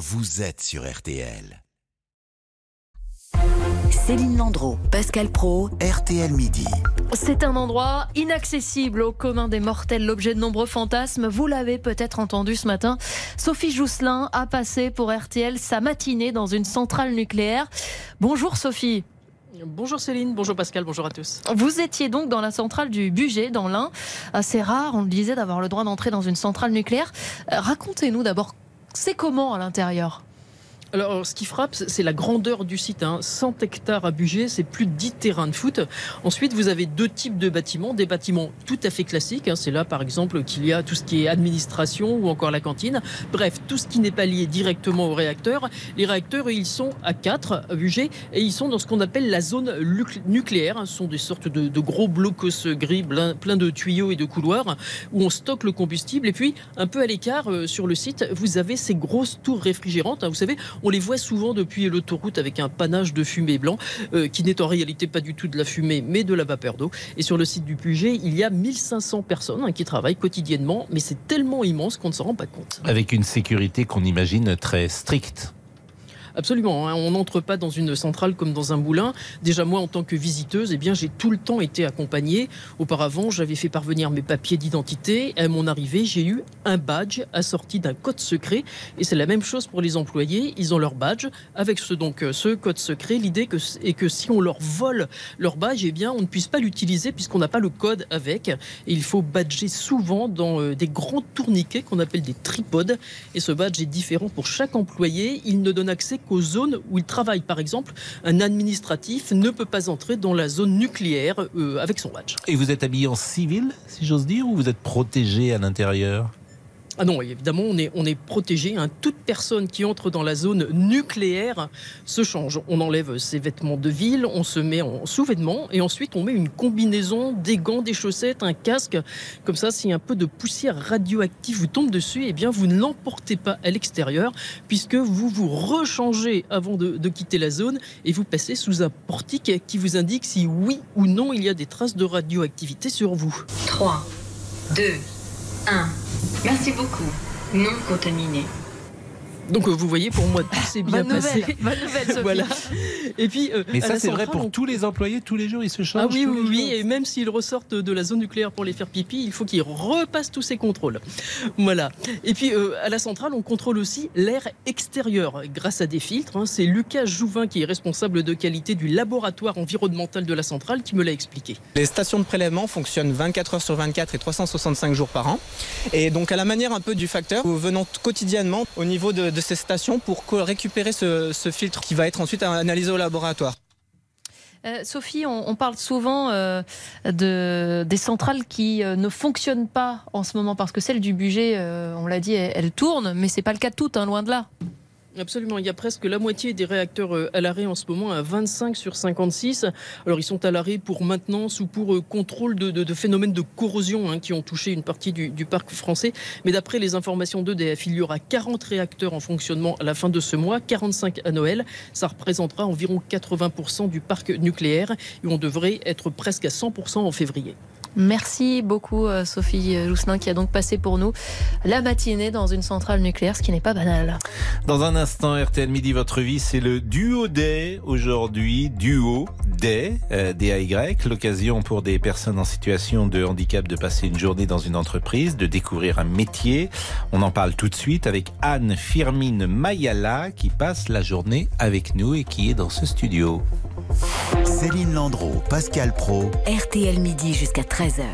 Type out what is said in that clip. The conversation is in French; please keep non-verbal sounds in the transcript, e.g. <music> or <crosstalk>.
vous êtes sur RTL. Céline Landreau, Pascal Pro, RTL Midi. C'est un endroit inaccessible au commun des mortels, l'objet de nombreux fantasmes. Vous l'avez peut-être entendu ce matin. Sophie Jousselin a passé pour RTL sa matinée dans une centrale nucléaire. Bonjour Sophie. Bonjour Céline, bonjour Pascal, bonjour à tous. Vous étiez donc dans la centrale du budget, dans l'Ain. C'est rare, on le disait, d'avoir le droit d'entrer dans une centrale nucléaire. Euh, racontez-nous d'abord, c'est comment à l'intérieur? Alors, ce qui frappe, c'est la grandeur du site. 100 hein. hectares à budget, c'est plus de 10 terrains de foot. Ensuite, vous avez deux types de bâtiments. Des bâtiments tout à fait classiques. Hein. C'est là, par exemple, qu'il y a tout ce qui est administration ou encore la cantine. Bref, tout ce qui n'est pas lié directement au réacteur. Les réacteurs, ils sont à 4 à budget et ils sont dans ce qu'on appelle la zone nucléaire. Ce sont des sortes de, gros blocos gris, plein de tuyaux et de couloirs où on stocke le combustible. Et puis, un peu à l'écart, euh, sur le site, vous avez ces grosses tours réfrigérantes. Hein. Vous savez, on les voit souvent depuis l'autoroute avec un panache de fumée blanc, euh, qui n'est en réalité pas du tout de la fumée, mais de la vapeur d'eau. Et sur le site du Puget, il y a 1500 personnes hein, qui travaillent quotidiennement, mais c'est tellement immense qu'on ne s'en rend pas compte. Avec une sécurité qu'on imagine très stricte. Absolument. Hein. On n'entre pas dans une centrale comme dans un moulin. Déjà, moi, en tant que visiteuse, eh bien, j'ai tout le temps été accompagnée. Auparavant, j'avais fait parvenir mes papiers d'identité. À mon arrivée, j'ai eu un badge assorti d'un code secret. Et c'est la même chose pour les employés. Ils ont leur badge avec ce, donc, euh, ce code secret. L'idée est que si on leur vole leur badge, eh bien, on ne puisse pas l'utiliser puisqu'on n'a pas le code avec. Il faut badger souvent dans euh, des grands tourniquets qu'on appelle des tripodes. Et ce badge est différent pour chaque employé. Il ne donne accès qu'aux zones où il travaille. Par exemple, un administratif ne peut pas entrer dans la zone nucléaire euh, avec son badge. Et vous êtes habillé en civil, si j'ose dire, ou vous êtes protégé à l'intérieur? Ah non, évidemment, on est, on est protégé. Hein. Toute personne qui entre dans la zone nucléaire se change. On enlève ses vêtements de ville, on se met en sous-vêtements et ensuite on met une combinaison, des gants, des chaussettes, un casque. Comme ça, si un peu de poussière radioactive vous tombe dessus, eh bien, vous ne l'emportez pas à l'extérieur puisque vous vous rechangez avant de, de quitter la zone et vous passez sous un portique qui vous indique si oui ou non il y a des traces de radioactivité sur vous. 3, 2, 1. Merci beaucoup. Non contaminé. Donc euh, vous voyez, pour moi, tout s'est bien passé. <laughs> bonne nouvelle, Sophie. voilà. Et puis, euh, Mais ça, c'est vrai pour tous les employés, tous les jours, ils se changent. Ah oui, oui, oui. Et même s'ils ressortent de la zone nucléaire pour les faire pipi, il faut qu'ils repassent tous ces contrôles. Voilà. Et puis, euh, à la centrale, on contrôle aussi l'air extérieur grâce à des filtres. Hein. C'est Lucas Jouvin qui est responsable de qualité du laboratoire environnemental de la centrale qui me l'a expliqué. Les stations de prélèvement fonctionnent 24 heures sur 24 et 365 jours par an. Et donc, à la manière un peu du facteur, venant quotidiennement au niveau de ces stations pour récupérer ce, filtre qui va être ensuite analysé au laboratoire. Euh, Sophie, on, parle souvent euh, de, des centrales qui euh, ne fonctionnent pas en ce moment parce que celle du budget, on l'a dit, elle, tourne, mais c'est pas le cas de toutes, hein, loin de là. Absolument, il y a presque la moitié des réacteurs euh, à l'arrêt en ce moment, à 25 sur 56. Alors ils sont à l'arrêt pour maintenance ou pour euh, contrôle de, phénomènes de corrosion hein, qui ont touché une partie du, parc français. Mais d'après les informations d'EDF, il y aura 40 réacteurs en fonctionnement à la fin de ce mois, 45 à Noël. Ça représentera environ 80% du parc nucléaire et on devrait être presque à 100% en février. Merci beaucoup euh, Sophie Jousselin qui a donc passé pour nous la matinée dans une centrale nucléaire, ce qui n'est pas banal. Dans un instant, RTL Midi, votre vie, c'est le duo day aujourd'hui, duo day, euh, DAY, l'occasion pour des personnes en situation de handicap de passer une journée dans une entreprise, de découvrir un métier. On en parle tout de suite avec Anne Firmine Mayala qui passe la journée avec nous et qui est dans ce studio. Céline Landreau, Pascal Pro. RTL Midi jusqu'à 13h.